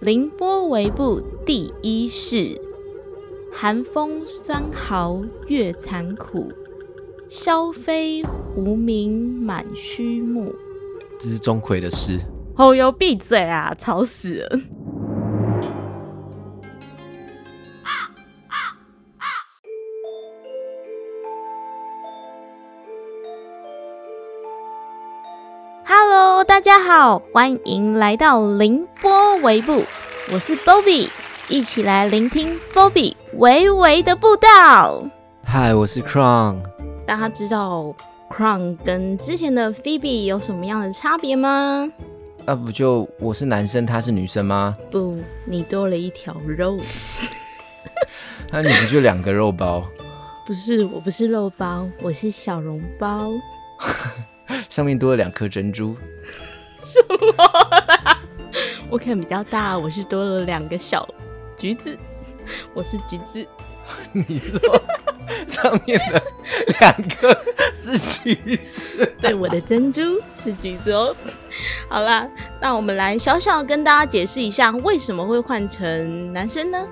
凌波微步第一式，寒风酸毫月残苦，萧飞胡鸣满虚目。这是钟馗的诗。哦哟，闭嘴啊！吵死了。好，欢迎来到凌波微步，我是 Bobby，一起来聆听 Bobby 微微的步道。嗨，我是 Crown。大家知道 Crown 跟之前的 Phoebe 有什么样的差别吗？啊，不就我是男生，她是女生吗？不，你多了一条肉。那你不就两个肉包？不是，我不是肉包，我是小笼包。上面多了两颗珍珠。什么？我可能比较大，我是多了两个小橘子。我是橘子。你说上面的两个是橘子？对，我的珍珠是橘子哦。好啦，那我们来小小跟大家解释一下，为什么会换成男生呢？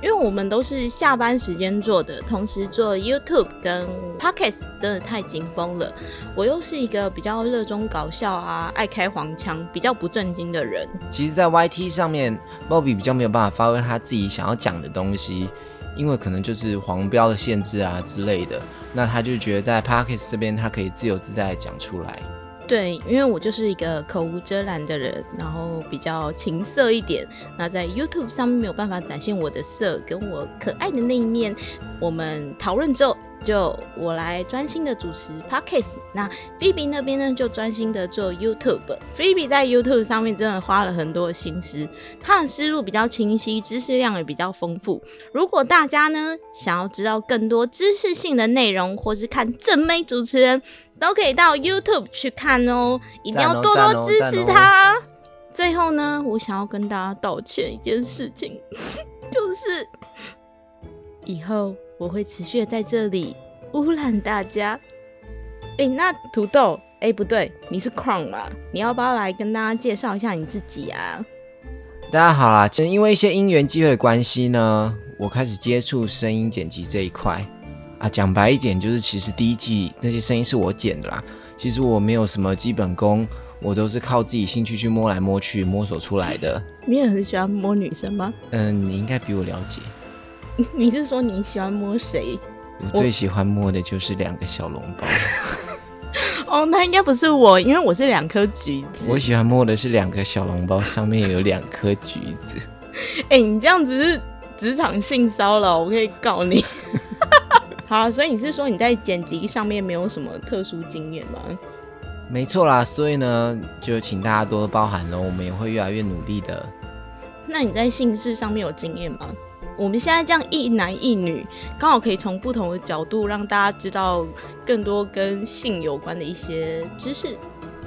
因为我们都是下班时间做的，同时做 YouTube 跟 Podcast 真的太紧绷了。我又是一个比较热衷搞笑啊、爱开黄腔、比较不正经的人。其实，在 YT 上面，Bobby 比较没有办法发挥他自己想要讲的东西，因为可能就是黄标的限制啊之类的。那他就觉得在 Podcast 这边，他可以自由自在讲出来。对，因为我就是一个口无遮拦的人，然后比较情色一点。那在 YouTube 上面没有办法展现我的色跟我可爱的那一面。我们讨论之后，就我来专心的主持 Podcast。那 Phoebe 那边呢，就专心的做 YouTube。Phoebe 在 YouTube 上面真的花了很多心思，他的思路比较清晰，知识量也比较丰富。如果大家呢想要知道更多知识性的内容，或是看正妹主持人。都可以到 YouTube 去看哦，一定要多多支持他。最后呢，我想要跟大家道歉一件事情，就是以后我会持续在这里污染大家。哎，那土豆，哎，不对，你是 Crown 嘛？你要不要来跟大家介绍一下你自己啊？大家好啦，其实因为一些因缘机会的关系呢，我开始接触声音剪辑这一块。啊，讲白一点，就是其实第一季那些声音是我剪的啦。其实我没有什么基本功，我都是靠自己兴趣去摸来摸去摸索出来的。你也很喜欢摸女生吗？嗯，你应该比我了解。你是说你喜欢摸谁？我最喜欢摸的就是两个小笼包。哦，那应该不是我，因为我是两颗橘子。我喜欢摸的是两个小笼包，上面有两颗橘子。哎，你这样子是职场性骚扰，我可以告你。好，所以你是说你在剪辑上面没有什么特殊经验吗？没错啦，所以呢，就请大家多多包涵喽，我们也会越来越努力的。那你在性事上面有经验吗？我们现在这样一男一女，刚好可以从不同的角度让大家知道更多跟性有关的一些知识。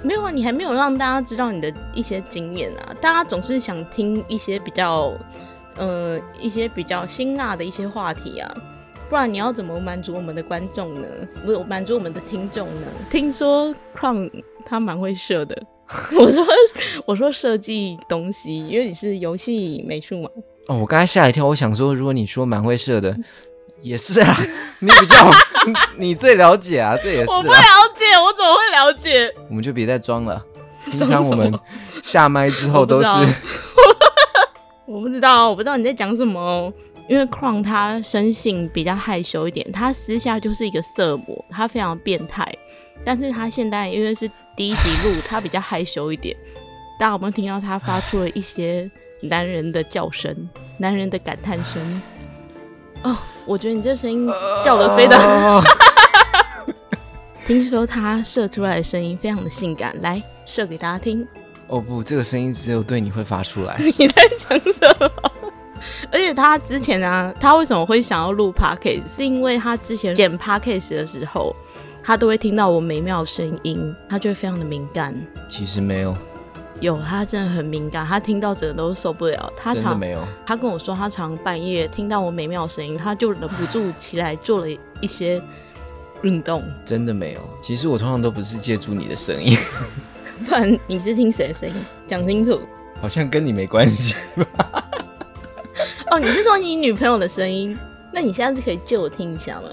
没有啊，你还没有让大家知道你的一些经验啊！大家总是想听一些比较，呃，一些比较辛辣的一些话题啊。不然你要怎么满足我们的观众呢？不是满足我们的听众呢？听说 Crown 他蛮会设的。我说我说设计东西，因为你是游戏美术嘛。哦，我刚才吓一跳，我想说，如果你说蛮会设的，也是啊，你比较 你最了解啊，这也是。我不了解，我怎么会了解？我们就别再装了。平常我们下麦之后都是。我不知道，我不知道你在讲什么。因为 Crown 他生性比较害羞一点，他私下就是一个色魔，他非常变态。但是他现在因为是第一集录，他比较害羞一点。大家有没有听到他发出了一些男人的叫声、男人的感叹声？哦，我觉得你这声音叫的非常 听说他射出来的声音非常的性感，来射给大家听。哦不，这个声音只有对你会发出来。你在讲什么？而且他之前啊，他为什么会想要录 podcast？是因为他之前剪 podcast 的时候，他都会听到我美妙的声音，他就会非常的敏感。其实没有，有他真的很敏感，他听到整个都受不了。他真的没有。他跟我说，他常半夜听到我美妙的声音，他就忍不住起来做了一些运动。真的没有。其实我通常都不是借助你的声音，不然你是听谁的声音？讲清楚。好像跟你没关系。哦，你是说你女朋友的声音？那你下次可以借我听一下吗？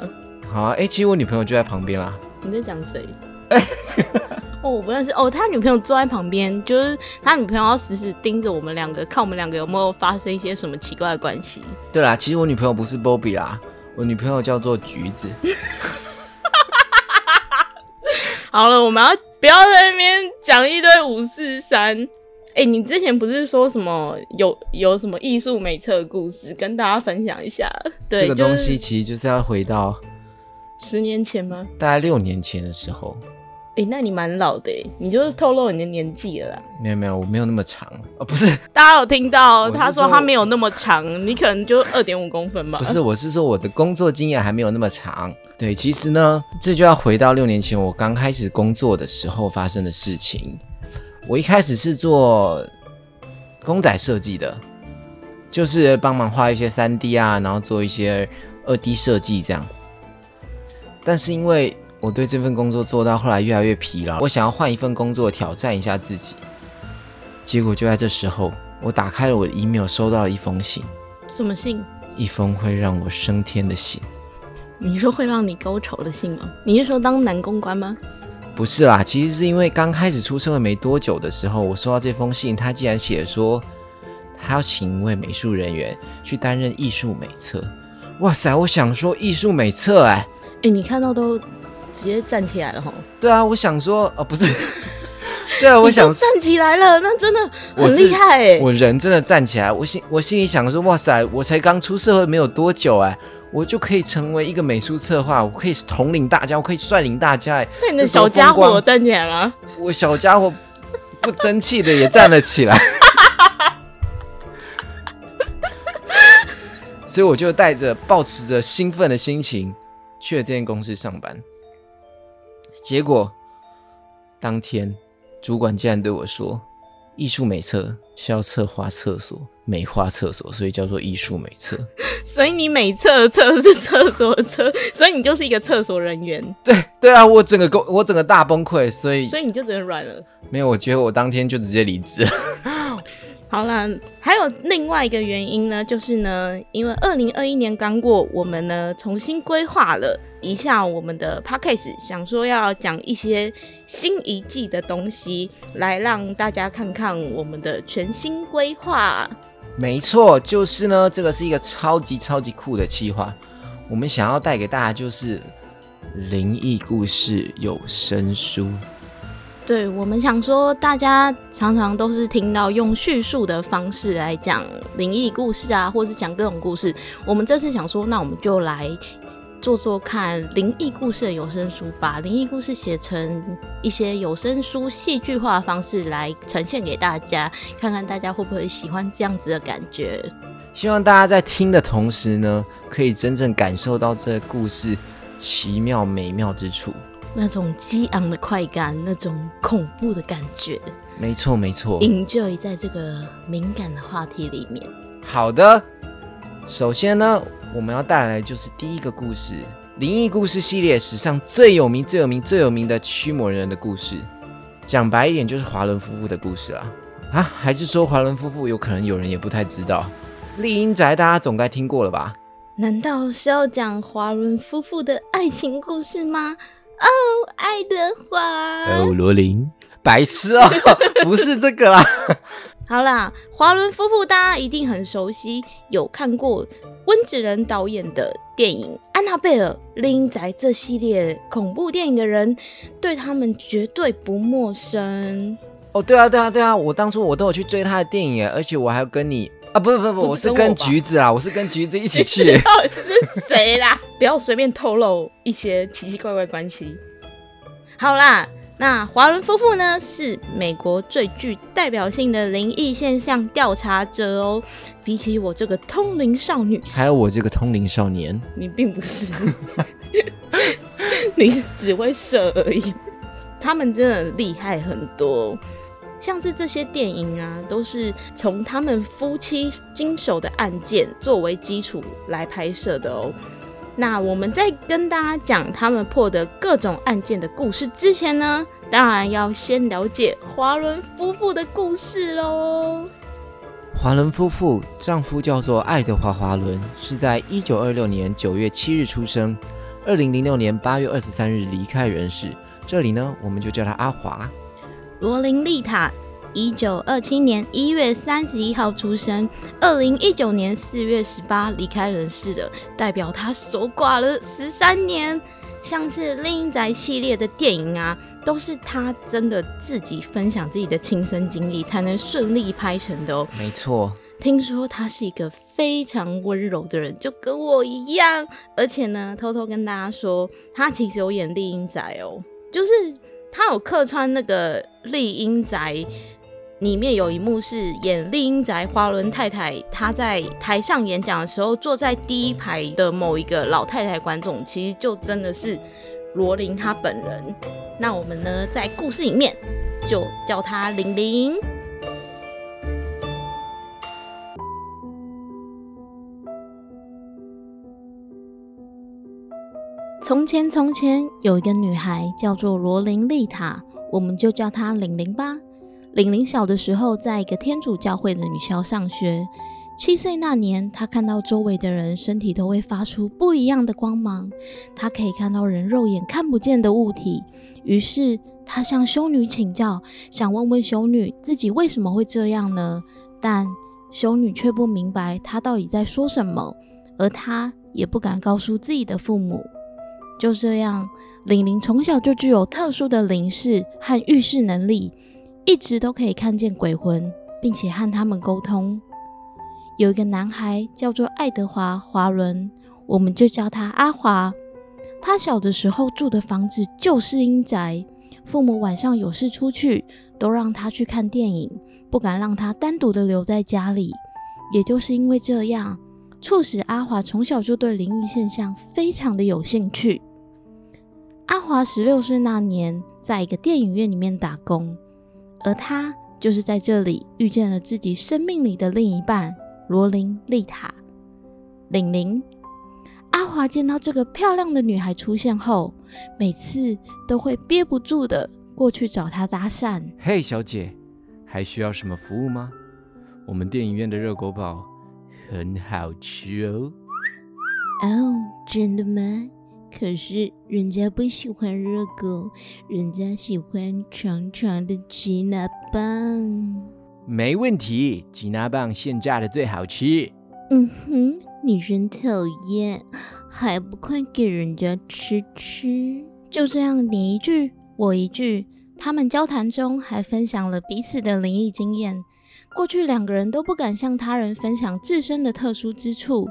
好啊，哎、其实我女朋友就在旁边啦。你在讲谁？哦，我不认识。哦，他女朋友坐在旁边，就是他女朋友要死死盯着我们两个，看我们两个有没有发生一些什么奇怪的关系。对啦，其实我女朋友不是 Bobby 啦，我女朋友叫做橘子。好了，我们要不要在那边讲一堆五四三？哎、你之前不是说什么有有什么艺术美册的故事，跟大家分享一下？对，这个东西其实就是要回到十年前吗？大概六年前的时候。哎、那你蛮老的哎，你就是透露你的年纪了啦。没有没有，我没有那么长哦，不是 大家有听到他说说他没有那么长，你可能就二点五公分吧？不是，我是说我的工作经验还没有那么长。对，其实呢，这就要回到六年前我刚开始工作的时候发生的事情。我一开始是做公仔设计的，就是帮忙画一些三 D 啊，然后做一些二 D 设计这样。但是因为我对这份工作做到后来越来越疲劳，我想要换一份工作挑战一下自己。结果就在这时候，我打开了我的 email，收到了一封信。什么信？一封会让我升天的信。你说会让你高潮的信吗？你是说当男公关吗？不是啦，其实是因为刚开始出社会没多久的时候，我收到这封信，他竟然写说他要请一位美术人员去担任艺术美策。哇塞，我想说艺术美测哎，哎、你看到都直接站起来了哈！对啊，我想说哦不是，对啊，我想站起来了，那真的很厉害哎！我人真的站起来，我心我心里想说哇塞，我才刚出社会没有多久哎。我就可以成为一个美术策划，我可以统领大家，我可以率领大家。哎，那你的小家伙站起来了，我小家伙不争气的也站了起来，所以我就带着保持着兴奋的心情去了这间公司上班。结果当天主管竟然对我说：“艺术美测是要策划厕所、美化厕所，所以叫做艺术美测。所以你每厕的厕是厕所的厕，所以你就是一个厕所人员，”对对啊，我整个工我整个大崩溃，所以所以你就只能软了。没有，我觉得我当天就直接离职。好啦，还有另外一个原因呢，就是呢，因为二零二一年刚过，我们呢重新规划了一下我们的 podcast，想说要讲一些新一季的东西，来让大家看看我们的全新规划。没错，就是呢，这个是一个超级超级酷的企划。我们想要带给大家就是灵异故事有声书。对我们想说，大家常常都是听到用叙述的方式来讲灵异故事啊，或是讲各种故事。我们这次想说，那我们就来做做看灵异故事的有声书，把灵异故事写成一些有声书戏剧化的方式来呈现给大家，看看大家会不会喜欢这样子的感觉。希望大家在听的同时呢，可以真正感受到这个故事奇妙美妙之处。那种激昂的快感，那种恐怖的感觉没错，没错。，enjoy 在这个敏感的话题里面。好的，首先呢，我们要带来的就是第一个故事——灵异故事系列史上最有名、最有名、最有名的驱魔人的故事。讲白一点，就是华伦夫妇的故事啦。啊，还是说华伦夫妇有可能有人也不太知道？丽英宅大家总该听过了吧？难道是要讲华伦夫妇的爱情故事吗？哦，爱德华。哦，罗琳，白痴哦，不是这个啦。好啦，华伦夫妇大家一定很熟悉，有看过温子仁导演的电影《安娜贝尔》《丽英宅》这系列恐怖电影的人，对他们绝对不陌生。哦，对啊，对啊，对啊，我当初我都有去追他的电影，而且我还要跟你啊，不不不不，我是跟橘子啦，我是跟橘子一起去耶。到底是谁啦？不要随便透露一些奇奇怪怪关系。好啦，那华伦夫妇呢是美国最具代表性的灵异现象调查者哦。比起我这个通灵少女，还有我这个通灵少年，你并不是，你是只会射而已。他们真的厉害很多，像是这些电影啊，都是从他们夫妻经手的案件作为基础来拍摄的哦。那我们在跟大家讲他们破的各种案件的故事之前呢，当然要先了解华伦夫妇的故事喽。华伦夫妇，丈夫叫做爱德华·华伦，是在一九二六年九月七日出生，二零零六年八月二十三日离开人世。这里呢，我们就叫他阿华。罗琳·丽塔，一九二七年一月三十一号出生，二零一九年四月十八离开人世的，代表他守寡了十三年。像是《另一宅》系列的电影啊，都是他真的自己分享自己的亲身经历，才能顺利拍成的哦。没错，听说他是一个非常温柔的人，就跟我一样。而且呢，偷偷跟大家说，他其实有演《丽英宅》哦，就是他有客串那个《丽英宅》。里面有一幕是演丽英宅花轮太太，她在台上演讲的时候，坐在第一排的某一个老太太观众，其实就真的是罗琳她本人。那我们呢，在故事里面就叫她玲玲。从前，从前有一个女孩叫做罗琳丽塔，我们就叫她玲玲吧。玲玲小的时候，在一个天主教会的女校上学。七岁那年，她看到周围的人身体都会发出不一样的光芒，她可以看到人肉眼看不见的物体。于是，她向修女请教，想问问修女自己为什么会这样呢？但修女却不明白她到底在说什么，而她也不敢告诉自己的父母。就这样，玲玲从小就具有特殊的灵视和预视能力。一直都可以看见鬼魂，并且和他们沟通。有一个男孩叫做爱德华·华伦，我们就叫他阿华。他小的时候住的房子就是阴宅，父母晚上有事出去，都让他去看电影，不敢让他单独的留在家里。也就是因为这样，促使阿华从小就对灵异现象非常的有兴趣。阿华十六岁那年，在一个电影院里面打工。而他就是在这里遇见了自己生命里的另一半罗琳丽塔。玲玲，阿华见到这个漂亮的女孩出现后，每次都会憋不住的过去找她搭讪。嘿，小姐，还需要什么服务吗？我们电影院的热狗堡很好吃哦。哦，真的吗？可是人家不喜欢热狗，人家喜欢长长的吉拿棒。没问题，吉拿棒现炸的最好吃。嗯哼，你真讨厌，还不快给人家吃吃？就这样，你一句我一句，他们交谈中还分享了彼此的灵异经验。过去两个人都不敢向他人分享自身的特殊之处。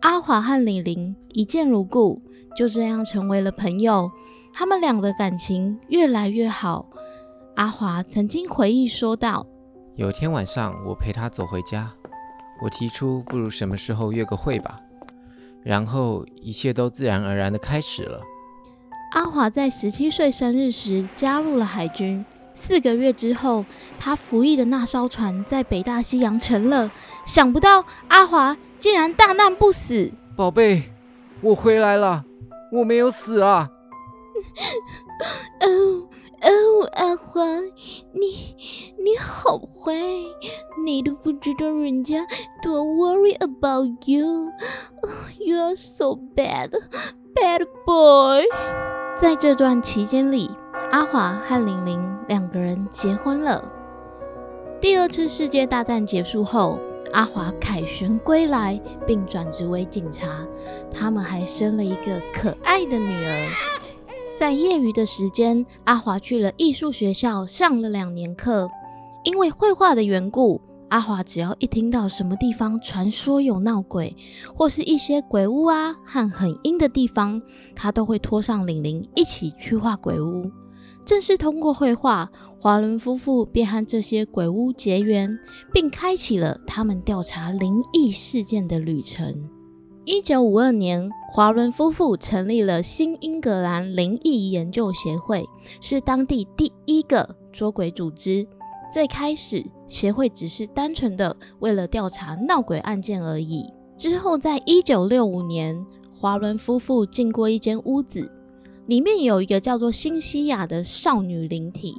阿华和李玲一见如故。就这样成为了朋友，他们俩的感情越来越好。阿华曾经回忆说道：“有天晚上，我陪他走回家，我提出不如什么时候约个会吧，然后一切都自然而然的开始了。”阿华在十七岁生日时加入了海军，四个月之后，他服役的那艘船在北大西洋沉了。想不到阿华竟然大难不死，宝贝，我回来了。我没有死啊！哦 哦，阿华，你你好坏，你都不知道人家多 worry about you。You are so bad, bad boy。在这段期间里，阿华和玲玲两个人结婚了。第二次世界大战结束后。阿华凯旋归来，并转职为警察。他们还生了一个可爱的女儿。在业余的时间，阿华去了艺术学校上了两年课。因为绘画的缘故，阿华只要一听到什么地方传说有闹鬼，或是一些鬼屋啊和很阴的地方，他都会拖上玲玲一起去画鬼屋。正是通过绘画。华伦夫妇便和这些鬼屋结缘，并开启了他们调查灵异事件的旅程。一九五二年，华伦夫妇成立了新英格兰灵异研究协会，是当地第一个捉鬼组织。最开始，协会只是单纯的为了调查闹鬼案件而已。之后，在一九六五年，华伦夫妇进过一间屋子，里面有一个叫做新西亚的少女灵体。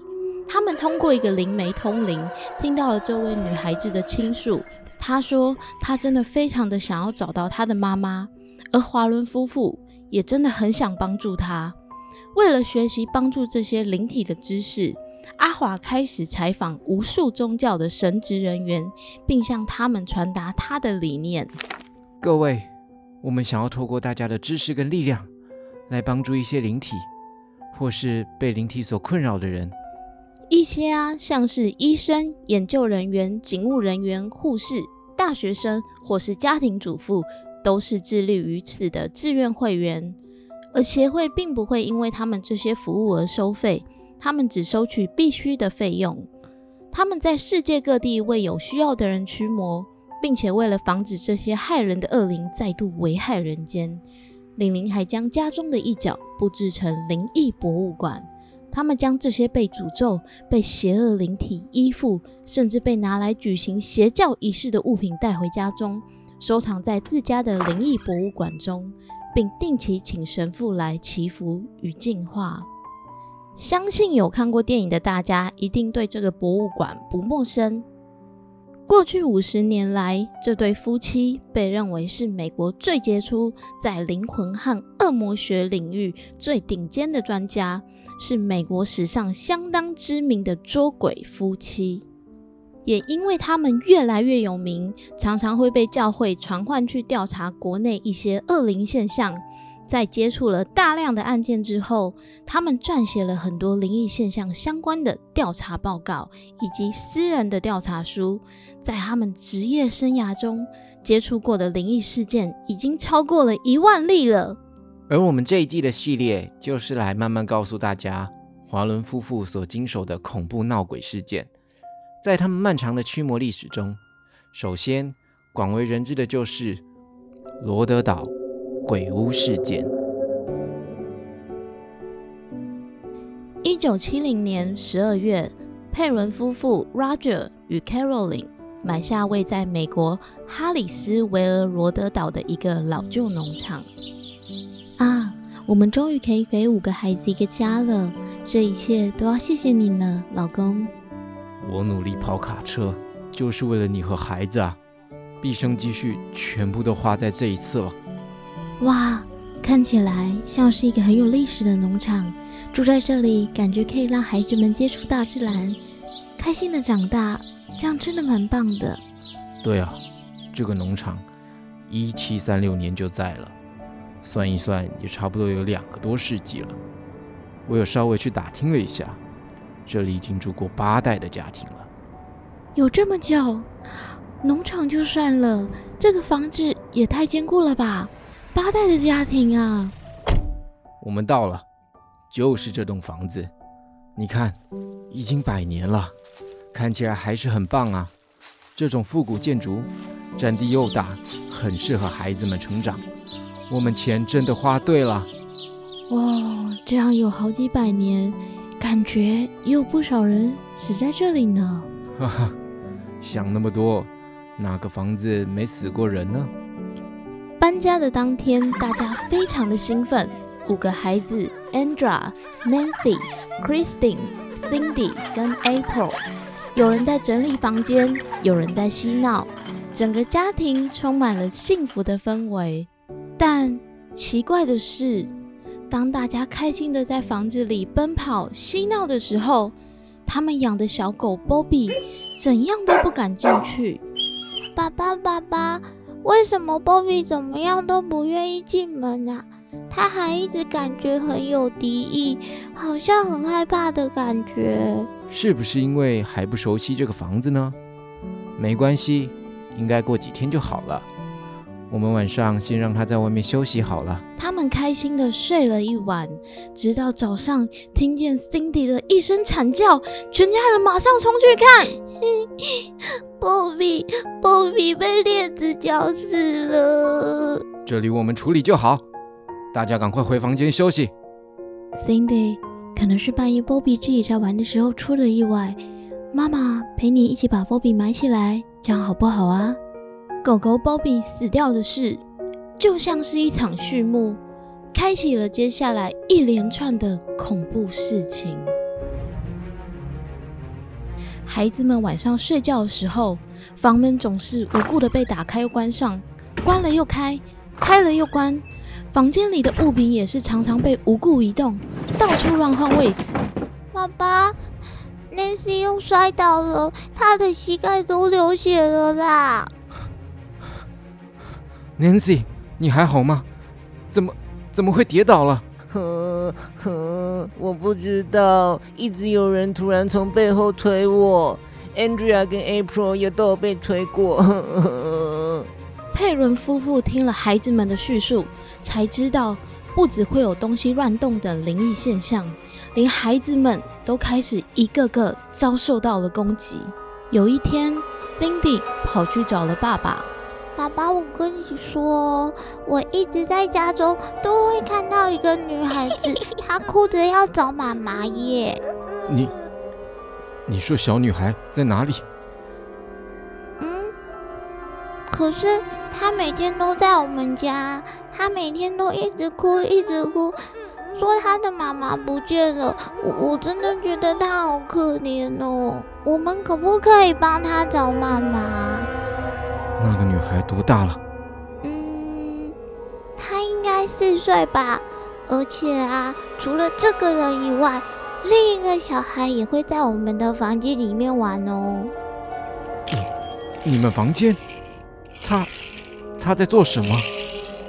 他们通过一个灵媒通灵，听到了这位女孩子的倾诉，她说她真的非常的想要找到她的妈妈，而华伦夫妇也真的很想帮助她。为了学习帮助这些灵体的知识，阿华开始采访无数宗教的神职人员，并向他们传达他的理念。各位，我们想要透过大家的知识跟力量，来帮助一些灵体，或是被灵体所困扰的人。一些啊，像是医生、研究人员、警务人员、护士、大学生，或是家庭主妇，都是致力于此的志愿会员。而协会并不会因为他们这些服务而收费，他们只收取必须的费用。他们在世界各地为有需要的人驱魔，并且为了防止这些害人的恶灵再度危害人间，玲玲还将家中的一角布置成灵异博物馆。他们将这些被诅咒、被邪恶灵体依附，甚至被拿来举行邪教仪式的物品带回家中，收藏在自家的灵异博物馆中，并定期请神父来祈福与净化。相信有看过电影的大家，一定对这个博物馆不陌生。过去五十年来，这对夫妻被认为是美国最杰出，在灵魂和恶魔学领域最顶尖的专家，是美国史上相当知名的捉鬼夫妻。也因为他们越来越有名，常常会被教会传唤去调查国内一些恶灵现象。在接触了大量的案件之后，他们撰写了很多灵异现象相关的调查报告以及私人的调查书。在他们职业生涯中接触过的灵异事件已经超过了一万例了。而我们这一季的系列就是来慢慢告诉大家，华伦夫妇所经手的恐怖闹鬼事件，在他们漫长的驱魔历史中，首先广为人知的就是罗德岛。鬼屋事件。一九七零年十二月，佩伦夫妇 Roger 与 Caroline 买下位在美国哈里斯维尔罗德岛的一个老旧农场。啊，我们终于可以给五个孩子一个家了！这一切都要谢谢你呢，老公。我努力跑卡车，就是为了你和孩子啊！毕生积蓄全部都花在这一次了。哇，看起来像是一个很有历史的农场。住在这里，感觉可以让孩子们接触大自然，开心的长大，这样真的蛮棒的。对啊，这个农场一七三六年就在了，算一算也差不多有两个多世纪了。我有稍微去打听了一下，这里已经住过八代的家庭了。有这么久？农场就算了，这个房子也太坚固了吧！八代的家庭啊！我们到了，就是这栋房子。你看，已经百年了，看起来还是很棒啊。这种复古建筑，占地又大，很适合孩子们成长。我们钱真的花对了。哇，这样有好几百年，感觉也有不少人死在这里呢。哈哈，想那么多，哪个房子没死过人呢？搬家的当天，大家非常的兴奋。五个孩子：Andra、Nancy、Christine、Cindy 跟 April。有人在整理房间，有人在嬉闹，整个家庭充满了幸福的氛围。但奇怪的是，当大家开心的在房子里奔跑嬉闹的时候，他们养的小狗 Bobby 怎样都不敢进去。爸爸，爸爸。为什么 Bobby 怎么样都不愿意进门啊？他还一直感觉很有敌意，好像很害怕的感觉。是不是因为还不熟悉这个房子呢？没关系，应该过几天就好了。我们晚上先让他在外面休息好了。他们开心的睡了一晚，直到早上听见 Cindy 的一声惨叫，全家人马上冲去看。Bobby，Bobby 被链子绞死了。这里我们处理就好，大家赶快回房间休息。Cindy，可能是半夜 Bobby 自己在玩的时候出了意外，妈妈陪你一起把 Bobby 埋起来，这样好不好啊？狗狗波比死掉的事，就像是一场序幕，开启了接下来一连串的恐怖事情。孩子们晚上睡觉的时候，房门总是无故的被打开又关上，关了又开，开了又关。房间里的物品也是常常被无故移动，到处乱换位置。爸爸，Nancy 又摔倒了，他的膝盖都流血了啦。Nancy，你还好吗？怎么怎么会跌倒了？呵呵，我不知道，一直有人突然从背后推我，Andrea 跟 April 也都有被推过。佩伦夫妇听了孩子们的叙述，才知道不只会有东西乱动等灵异现象，连孩子们都开始一个个遭受到了攻击。有一天，Cindy 跑去找了爸爸。爸爸，我跟你说，我一直在家中都会看到一个女孩子，她哭着要找妈妈耶。你，你说小女孩在哪里？嗯，可是她每天都在我们家，她每天都一直哭，一直哭，说她的妈妈不见了。我我真的觉得她好可怜哦。我们可不可以帮她找妈妈？那个女孩多大了？嗯，她应该四岁吧。而且啊，除了这个人以外，另一个小孩也会在我们的房间里面玩哦。你们房间？他他在做什么？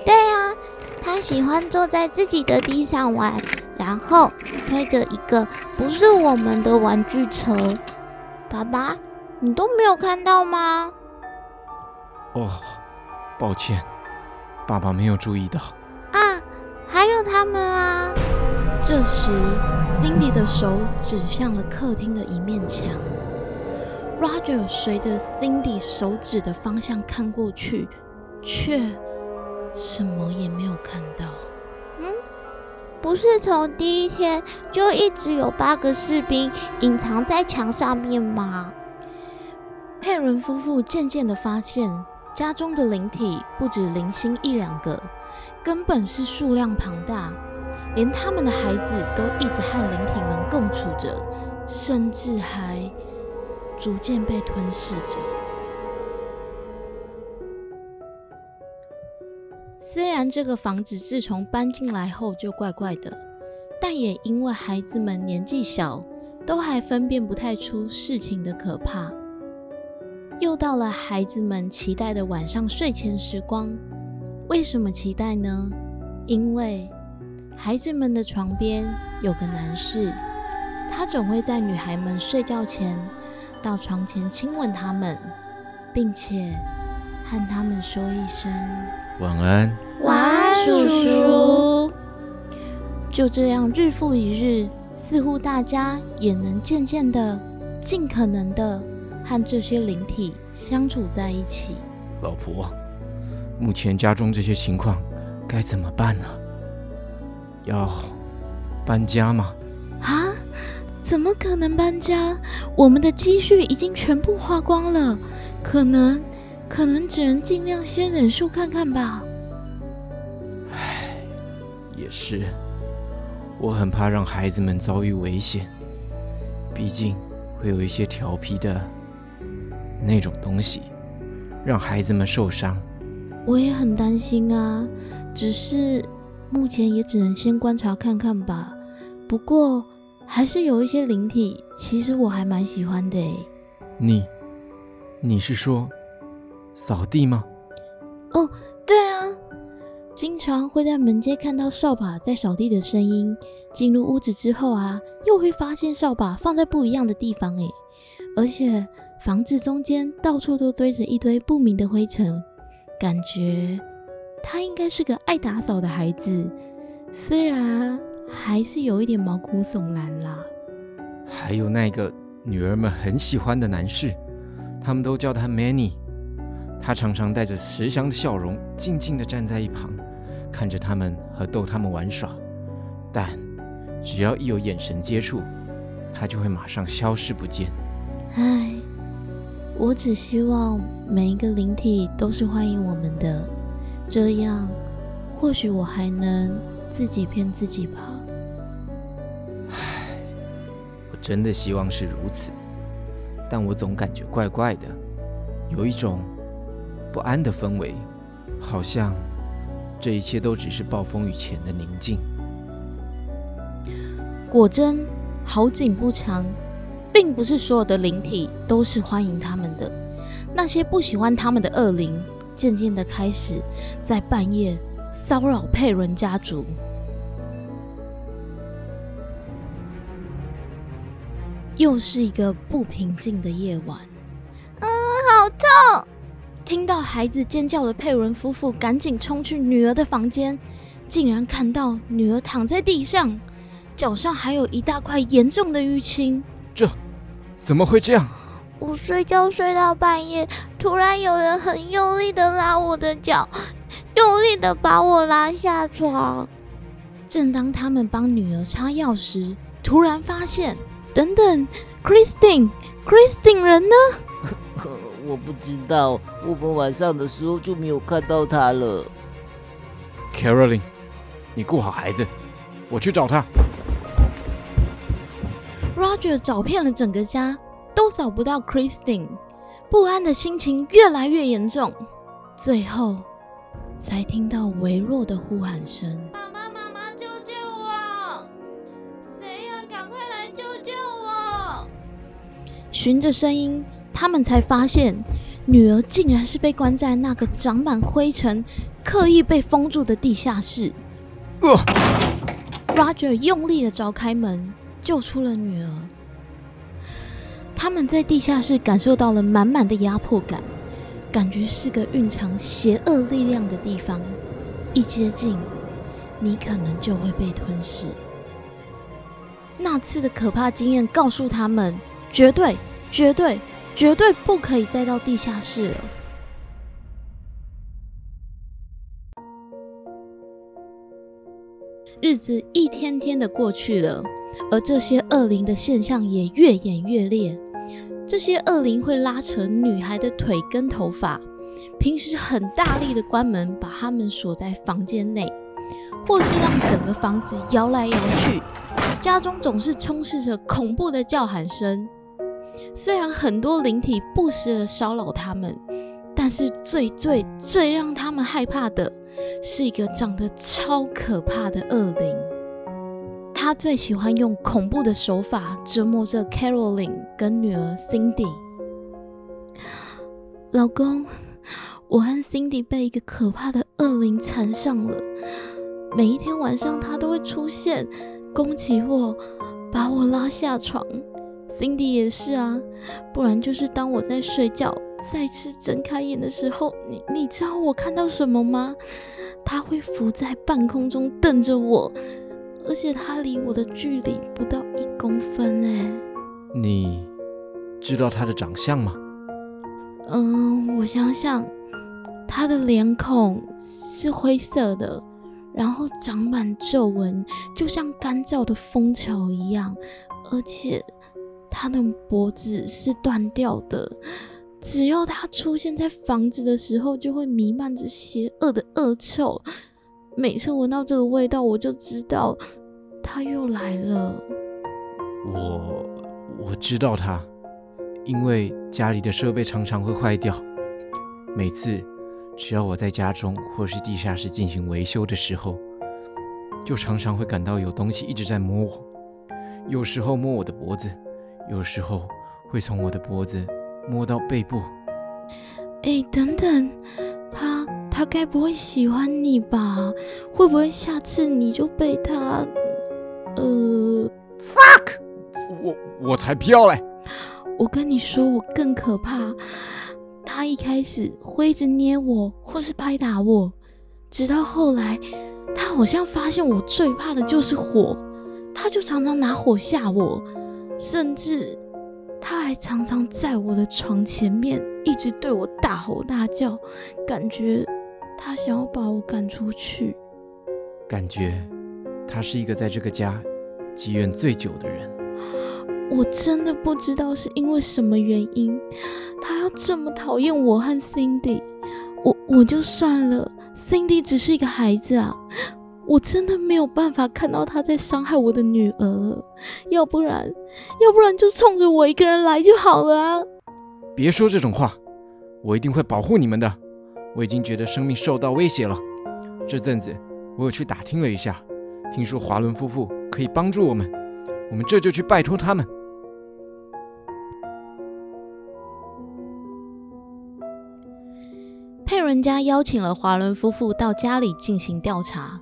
对啊，他喜欢坐在自己的地上玩，然后推着一个不是我们的玩具车。爸爸，你都没有看到吗？哦，抱歉，爸爸没有注意到。啊，还有他们啊！这时，Cindy 的手指向了客厅的一面墙。Roger 随着 Cindy 手指的方向看过去，却什么也没有看到。嗯，不是从第一天就一直有八个士兵隐藏在墙上面吗？佩伦夫妇渐渐的发现。家中的灵体不止零星一两个，根本是数量庞大，连他们的孩子都一直和灵体们共处着，甚至还逐渐被吞噬着。虽然这个房子自从搬进来后就怪怪的，但也因为孩子们年纪小，都还分辨不太出事情的可怕。又到了孩子们期待的晚上睡前时光。为什么期待呢？因为孩子们的床边有个男士，他总会在女孩们睡觉前到床前亲吻他们，并且和他们说一声晚安。晚安，叔叔。就这样，日复一日，似乎大家也能渐渐的、尽可能的。和这些灵体相处在一起，老婆，目前家中这些情况该怎么办呢？要搬家吗？啊？怎么可能搬家？我们的积蓄已经全部花光了，可能，可能只能尽量先忍受看看吧。唉，也是，我很怕让孩子们遭遇危险，毕竟会有一些调皮的。那种东西让孩子们受伤，我也很担心啊。只是目前也只能先观察看看吧。不过还是有一些灵体，其实我还蛮喜欢的诶。你，你是说扫地吗？哦，对啊，经常会在门街看到扫把在扫地的声音。进入屋子之后啊，又会发现扫把放在不一样的地方诶，而且。房子中间到处都堆着一堆不明的灰尘，感觉他应该是个爱打扫的孩子，虽然还是有一点毛骨悚然啦。还有那个女儿们很喜欢的男士，他们都叫他 Manny，他常常带着慈祥的笑容，静静地站在一旁，看着他们和逗他们玩耍，但只要一有眼神接触，他就会马上消失不见。唉。我只希望每一个灵体都是欢迎我们的，这样或许我还能自己骗自己吧。唉，我真的希望是如此，但我总感觉怪怪的，有一种不安的氛围，好像这一切都只是暴风雨前的宁静。果真好景不长，并不是所有的灵体都是欢迎他们的。那些不喜欢他们的恶灵，渐渐的开始在半夜骚扰佩伦家族。又是一个不平静的夜晚。嗯，好痛！听到孩子尖叫的佩伦夫妇赶紧冲去女儿的房间，竟然看到女儿躺在地上，脚上还有一大块严重的淤青。这怎么会这样？我睡觉睡到半夜，突然有人很用力的拉我的脚，用力的把我拉下床。正当他们帮女儿擦药时，突然发现。等等，Christine，Christine 人呢？我不知道，我们晚上的时候就没有看到他了。Caroline，你顾好孩子，我去找他。Roger 找遍了整个家，都找不到 Christine，不安的心情越来越严重，最后才听到微弱的呼喊声。爸爸妈妈，救救我！谁呀？赶快来救救我循着声音，他们才发现女儿竟然是被关在那个长满灰尘、刻意被封住的地下室。呃 Roger 用力的凿开门，救出了女儿。他们在地下室感受到了满满的压迫感，感觉是个蕴藏邪恶力量的地方。一接近，你可能就会被吞噬。那次的可怕经验告诉他们。绝对、绝对、绝对不可以再到地下室了。日子一天天的过去了，而这些恶灵的现象也越演越烈。这些恶灵会拉扯女孩的腿跟头发，平时很大力的关门，把他们锁在房间内，或是让整个房子摇来摇去，家中总是充斥着恐怖的叫喊声。虽然很多灵体不时的骚扰他们，但是最最最让他们害怕的是一个长得超可怕的恶灵。他最喜欢用恐怖的手法折磨着 Caroline 跟女儿 Cindy。老公，我和 Cindy 被一个可怕的恶灵缠上了。每一天晚上，他都会出现，攻击我，把我拉下床。Cindy 也是啊，不然就是当我在睡觉，再次睁开眼的时候，你你知道我看到什么吗？他会浮在半空中瞪着我，而且他离我的距离不到一公分哎。你知道他的长相吗？嗯，我想想，他的脸孔是灰色的，然后长满皱纹，就像干燥的枫桥一样，而且。他的脖子是断掉的，只要他出现在房子的时候，就会弥漫着邪恶的恶臭。每次闻到这个味道，我就知道他又来了。我我知道他，因为家里的设备常常会坏掉。每次只要我在家中或是地下室进行维修的时候，就常常会感到有东西一直在摸我，有时候摸我的脖子。有时候会从我的脖子摸到背部。哎，等等，他他该不会喜欢你吧？会不会下次你就被他……呃，fuck！我我才不要嘞！我跟你说，我更可怕。他一开始会一直捏我，或是拍打我，直到后来，他好像发现我最怕的就是火，他就常常拿火吓我。甚至，他还常常在我的床前面一直对我大吼大叫，感觉他想要把我赶出去。感觉他是一个在这个家积怨最久的人。我真的不知道是因为什么原因，他要这么讨厌我和 Cindy。我我就算了，Cindy 只是一个孩子啊，我真的没有办法看到他在伤害我的女儿，要不然，要不然就冲着我一个人来就好了啊！别说这种话，我一定会保护你们的。我已经觉得生命受到威胁了。这阵子我有去打听了一下，听说华伦夫妇可以帮助我们，我们这就去拜托他们。佩伦家邀请了华伦夫妇到家里进行调查。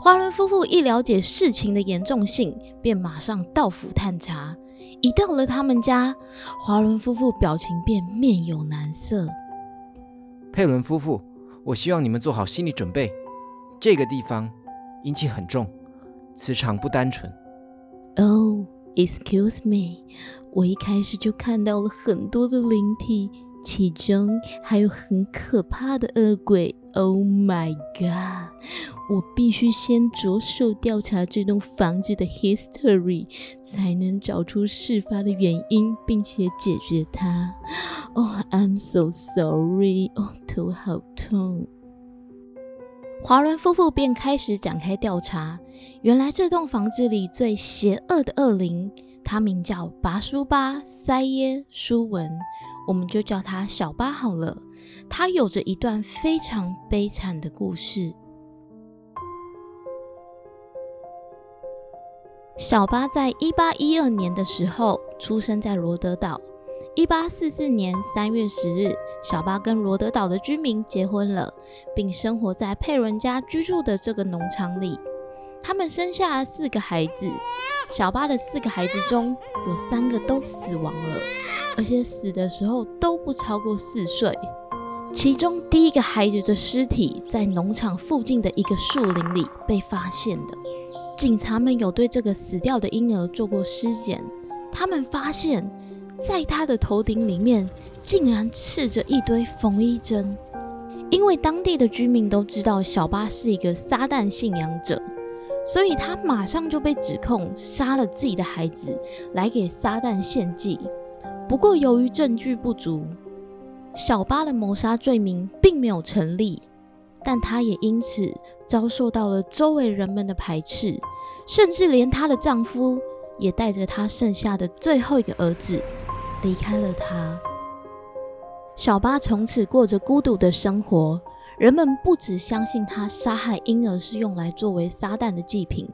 华伦夫妇一了解事情的严重性，便马上到府探查。一到了他们家，华伦夫妇表情便面有难色。佩伦夫妇，我希望你们做好心理准备。这个地方阴气很重，磁场不单纯。Oh, excuse me，我一开始就看到了很多的灵体，其中还有很可怕的恶鬼。Oh my god！我必须先着手调查这栋房子的 history，才能找出事发的原因，并且解决它。Oh, I'm so sorry！哦，头好痛。华伦夫妇便开始展开调查。原来这栋房子里最邪恶的恶灵，他名叫拔叔巴塞耶舒文，我们就叫他小巴好了。他有着一段非常悲惨的故事。小巴在一八一二年的时候出生在罗德岛。一八四四年三月十日，小巴跟罗德岛的居民结婚了，并生活在佩伦家居住的这个农场里。他们生下了四个孩子。小巴的四个孩子中有三个都死亡了，而且死的时候都不超过四岁。其中第一个孩子的尸体在农场附近的一个树林里被发现的。警察们有对这个死掉的婴儿做过尸检，他们发现，在他的头顶里面竟然刺着一堆缝衣针。因为当地的居民都知道小巴是一个撒旦信仰者，所以他马上就被指控杀了自己的孩子来给撒旦献祭。不过由于证据不足。小巴的谋杀罪名并没有成立，但她也因此遭受到了周围人们的排斥，甚至连她的丈夫也带着她剩下的最后一个儿子离开了他。小巴从此过着孤独的生活，人们不只相信他杀害婴儿是用来作为撒旦的祭品，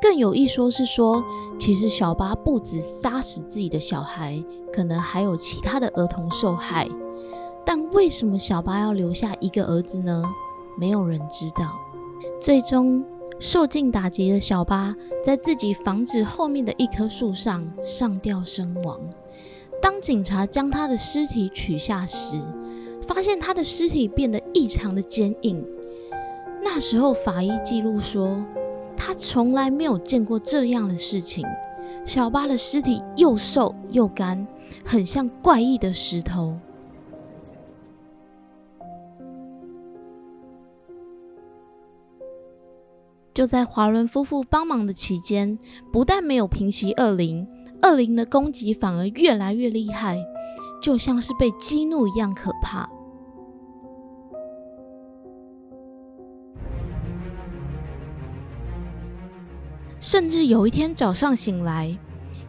更有一说是说，其实小巴不止杀死自己的小孩，可能还有其他的儿童受害。但为什么小巴要留下一个儿子呢？没有人知道。最终，受尽打击的小巴在自己房子后面的一棵树上上吊身亡。当警察将他的尸体取下时，发现他的尸体变得异常的坚硬。那时候，法医记录说，他从来没有见过这样的事情。小巴的尸体又瘦又干，很像怪异的石头。就在华伦夫妇帮忙的期间，不但没有平息恶灵，恶灵的攻击反而越来越厉害，就像是被激怒一样可怕。甚至有一天早上醒来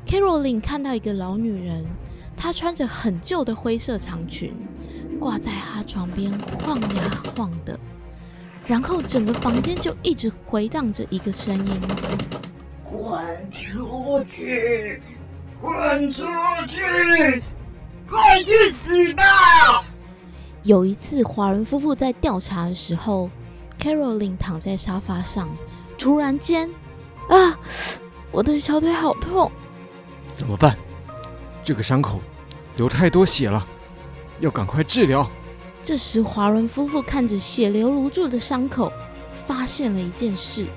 ，Caroline 看到一个老女人，她穿着很旧的灰色长裙，挂在她床边晃呀晃的。然后整个房间就一直回荡着一个声音：“滚出去，滚出去，快去死吧！”有一次，华伦夫妇在调查的时候，Caroline 躺在沙发上，突然间，啊，我的小腿好痛！怎么办？这个伤口流太多血了，要赶快治疗。这时，华伦夫妇看着血流如注的伤口，发现了一件事。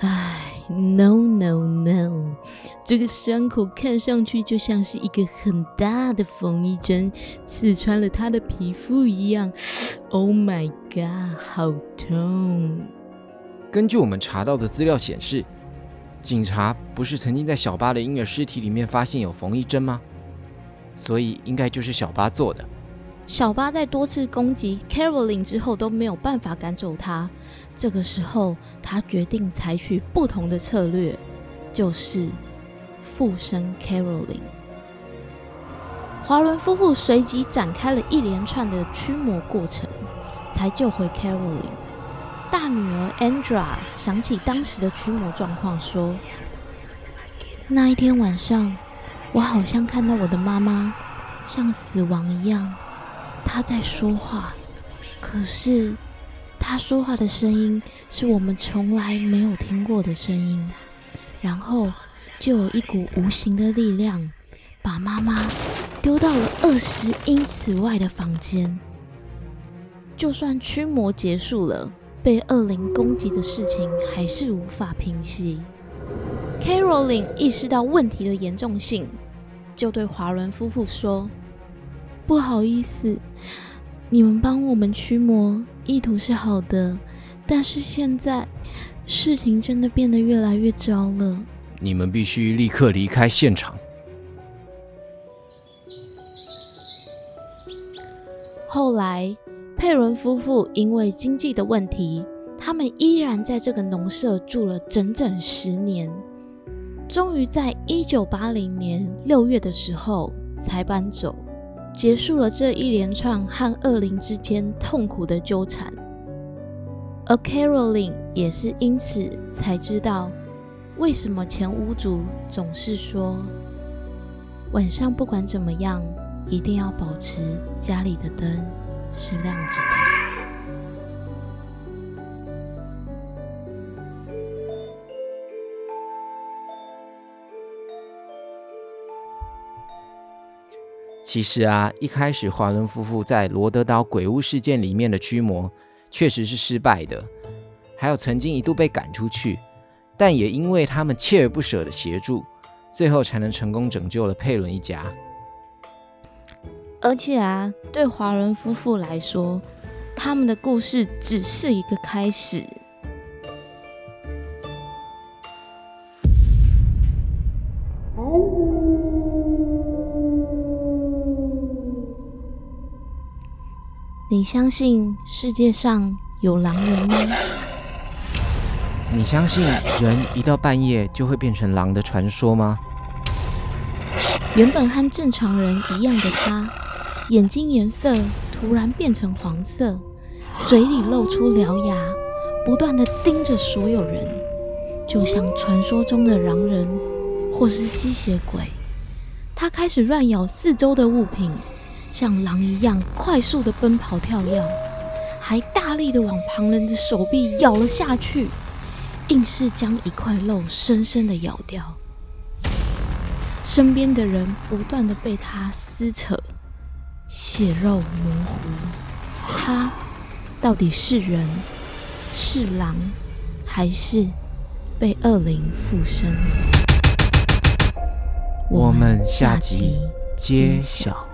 唉，no no no，这个伤口看上去就像是一个很大的缝衣针刺穿了他的皮肤一样。Oh my god，好痛！根据我们查到的资料显示，警察不是曾经在小巴的婴儿尸体里面发现有缝衣针吗？所以应该就是小巴做的。小巴在多次攻击 Caroline 之后都没有办法赶走他。这个时候，他决定采取不同的策略，就是附身 Caroline。华伦夫妇随即展开了一连串的驱魔过程，才救回 Caroline。大女儿 Andra 想起当时的驱魔状况，说：“那一天晚上，我好像看到我的妈妈像死亡一样。”他在说话，可是他说话的声音是我们从来没有听过的声音。然后就有一股无形的力量把妈妈丢到了二十英尺外的房间。就算驱魔结束了，被恶灵攻击的事情还是无法平息。Caroline 意识到问题的严重性，就对华伦夫妇说。不好意思，你们帮我们驱魔，意图是好的，但是现在事情真的变得越来越糟了。你们必须立刻离开现场。后来，佩伦夫妇因为经济的问题，他们依然在这个农舍住了整整十年，终于在一九八零年六月的时候才搬走。结束了这一连串和恶灵之间痛苦的纠缠，而 Caroline 也是因此才知道，为什么前屋主总是说，晚上不管怎么样，一定要保持家里的灯是亮着的。其实啊，一开始华伦夫妇在罗德岛鬼屋事件里面的驱魔确实是失败的，还有曾经一度被赶出去，但也因为他们锲而不舍的协助，最后才能成功拯救了佩伦一家。而且啊，对华伦夫妇来说，他们的故事只是一个开始。你相信世界上有狼人吗？你相信人一到半夜就会变成狼的传说吗？原本和正常人一样的他，眼睛颜色突然变成黄色，嘴里露出獠牙，不断的盯着所有人，就像传说中的狼人或是吸血鬼。他开始乱咬四周的物品。像狼一样快速的奔跑跳跃，还大力的往旁人的手臂咬了下去，硬是将一块肉深深的咬掉。身边的人不断的被他撕扯，血肉模糊。他到底是人，是狼，还是被恶灵附身？我们下集揭晓。